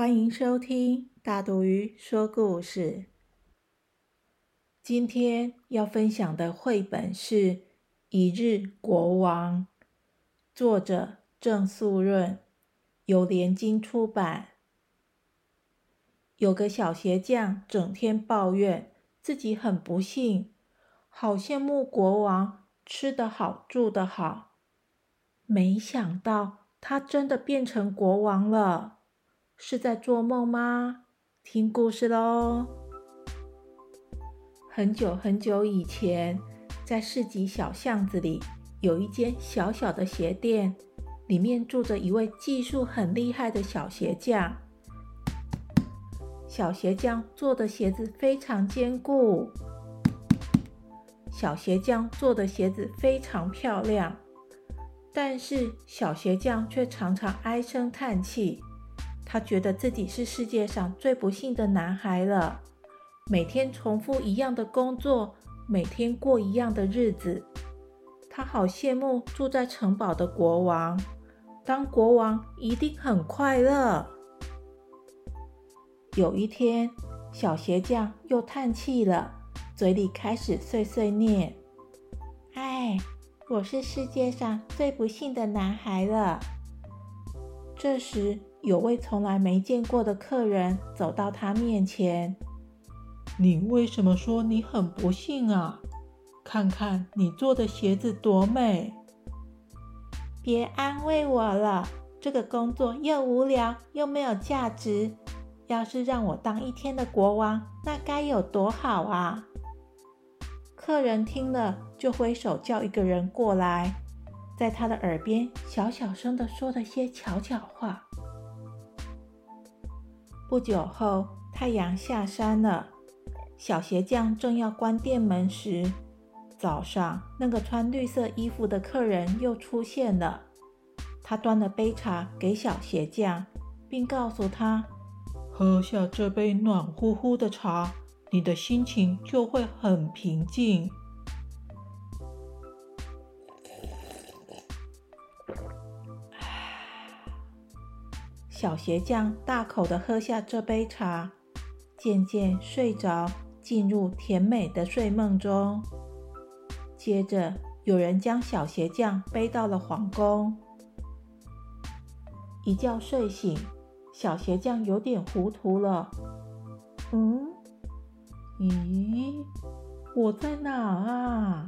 欢迎收听大肚鱼说故事。今天要分享的绘本是《一日国王》，作者郑素润，由联经出版。有个小鞋匠，整天抱怨自己很不幸，好羡慕国王吃得好，住得好。没想到他真的变成国王了，是在做梦吗？听故事喽。很久很久以前，在市集小巷子里，有一间小小的鞋店，里面住着一位技术很厉害的小鞋匠。小鞋匠做的鞋子非常坚固，小鞋匠做的鞋子非常漂亮。但是小鞋匠却常常唉声叹气，他觉得自己是世界上最不幸的男孩了。每天重复一样的工作，每天过一样的日子。他好羡慕住在城堡的国王，当国王一定很快乐。有一天，小鞋匠又叹气了，嘴里开始碎碎念：“唉。”我是世界上最不幸的男孩了。这时，有位从来没见过的客人走到他面前。你为什么说你很不幸啊？看看你做的鞋子多美！别安慰我了，这个工作又无聊又没有价值。要是让我当一天的国王，那该有多好啊！客人听了，就挥手叫一个人过来，在他的耳边小小声的说了些悄悄话。不久后，太阳下山了，小鞋匠正要关店门时，早上那个穿绿色衣服的客人又出现了。他端了杯茶给小鞋匠，并告诉他：“喝下这杯暖乎乎的茶。”你的心情就会很平静。小鞋匠大口的喝下这杯茶，渐渐睡着，进入甜美的睡梦中。接着，有人将小鞋匠背到了皇宫。一觉睡醒，小鞋匠有点糊涂了。嗯？咦，我在哪啊？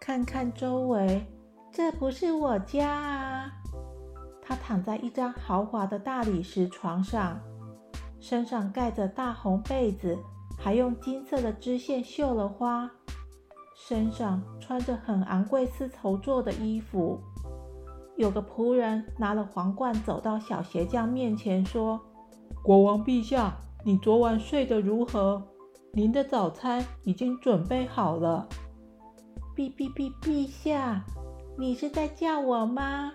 看看周围，这不是我家啊！他躺在一张豪华的大理石床上，身上盖着大红被子，还用金色的织线绣了花，身上穿着很昂贵丝绸做的衣服。有个仆人拿了皇冠走到小鞋匠面前，说：“国王陛下，你昨晚睡得如何？”您的早餐已经准备好了。陛陛陛陛下，你是在叫我吗？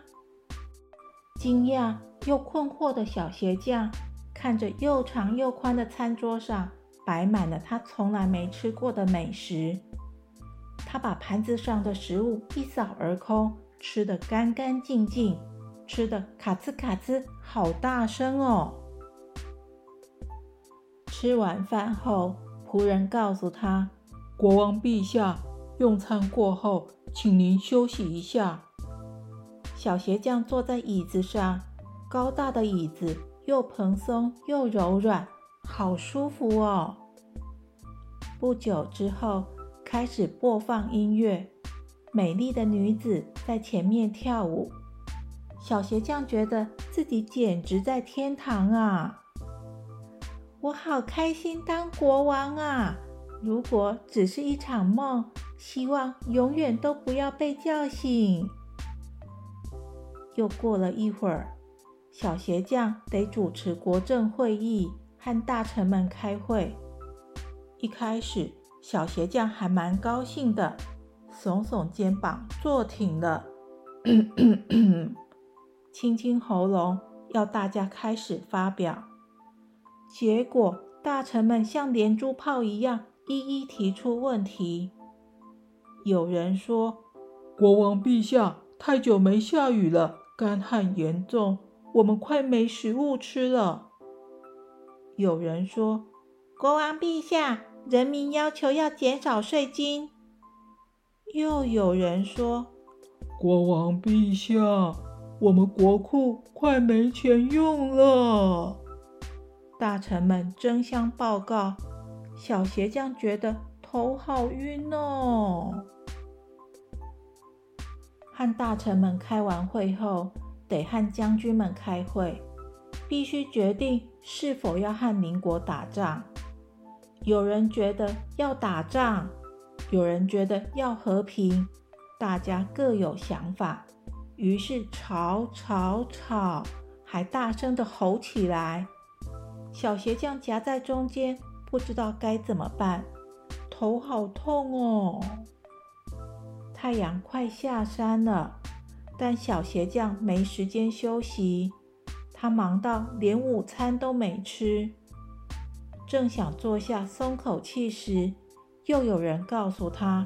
惊讶又困惑的小鞋匠看着又长又宽的餐桌上摆满了他从来没吃过的美食，他把盘子上的食物一扫而空，吃得干干净净，吃得卡兹卡兹，好大声哦！吃完饭后。仆人告诉他：“国王陛下，用餐过后，请您休息一下。”小鞋匠坐在椅子上，高大的椅子又蓬松又柔软，好舒服哦。不久之后，开始播放音乐，美丽的女子在前面跳舞。小鞋匠觉得自己简直在天堂啊！我好开心当国王啊！如果只是一场梦，希望永远都不要被叫醒。又过了一会儿，小鞋匠得主持国政会议，和大臣们开会。一开始，小鞋匠还蛮高兴的，耸耸肩膀，坐挺了，清清喉咙，要大家开始发表。结果，大臣们像连珠炮一样，一一提出问题。有人说：“国王陛下，太久没下雨了，干旱严重，我们快没食物吃了。”有人说：“国王陛下，人民要求要减少税金。”又有人说：“国王陛下，我们国库快没钱用了。”大臣们争相报告，小鞋匠觉得头好晕哦。和大臣们开完会后，得和将军们开会，必须决定是否要和邻国打仗。有人觉得要打仗，有人觉得要和平，大家各有想法，于是吵吵吵，还大声的吼起来。小鞋匠夹在中间，不知道该怎么办，头好痛哦。太阳快下山了，但小鞋匠没时间休息。他忙到连午餐都没吃，正想坐下松口气时，又有人告诉他：“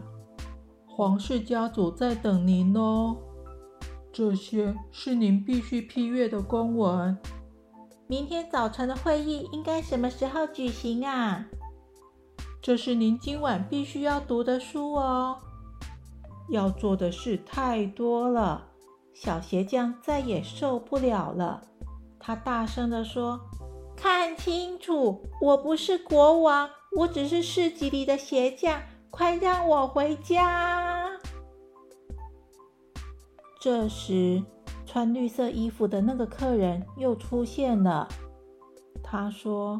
皇室家族在等您哦，这些是您必须批阅的公文。明天早晨的会议应该什么时候举行啊？这是您今晚必须要读的书哦。”要做的事太多了，小鞋匠再也受不了了。他大声地说：“看清楚，我不是国王，我只是市集里的鞋匠，快让我回家！”这时，穿绿色衣服的那个客人又出现了。他说：“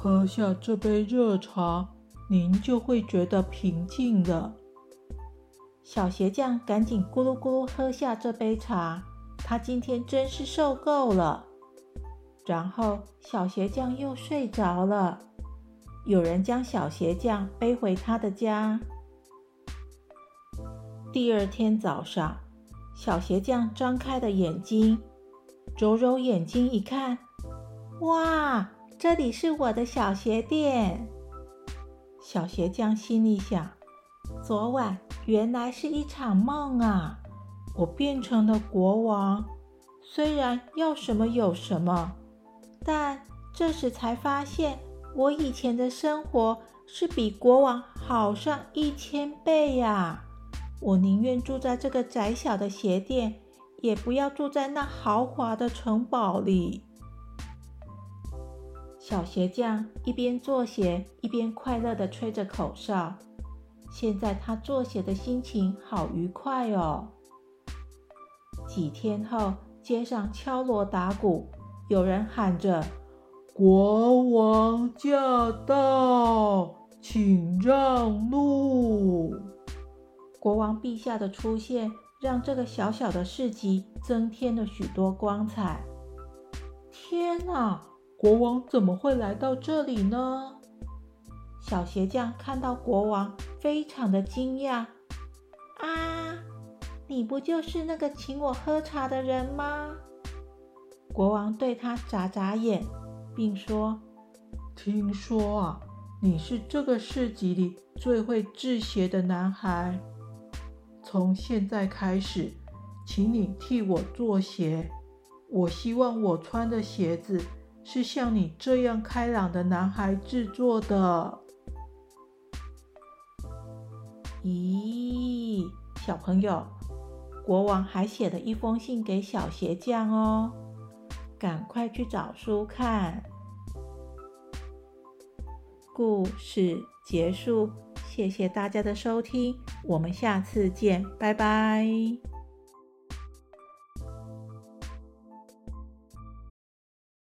喝下这杯热茶，您就会觉得平静了。”小鞋匠赶紧咕噜咕噜喝下这杯茶，他今天真是受够了。然后小鞋匠又睡着了。有人将小鞋匠背回他的家。第二天早上，小鞋匠张开了眼睛，揉揉眼睛一看，哇，这里是我的小鞋店。小鞋匠心里想：昨晚。原来是一场梦啊！我变成了国王，虽然要什么有什么，但这时才发现，我以前的生活是比国王好上一千倍呀！我宁愿住在这个窄小的鞋店，也不要住在那豪华的城堡里。小鞋匠一边做鞋，一边快乐地吹着口哨。现在他作写的心情好愉快哦。几天后，街上敲锣打鼓，有人喊着：“国王驾到，请让路。”国王陛下的出现，让这个小小的市集增添了许多光彩。天哪，国王怎么会来到这里呢？小鞋匠看到国王，非常的惊讶。啊，你不就是那个请我喝茶的人吗？国王对他眨眨眼，并说：“听说啊，你是这个市集里最会制鞋的男孩。从现在开始，请你替我做鞋。我希望我穿的鞋子是像你这样开朗的男孩制作的。”咦，小朋友，国王还写了一封信给小鞋匠哦，赶快去找书看。故事结束，谢谢大家的收听，我们下次见，拜拜。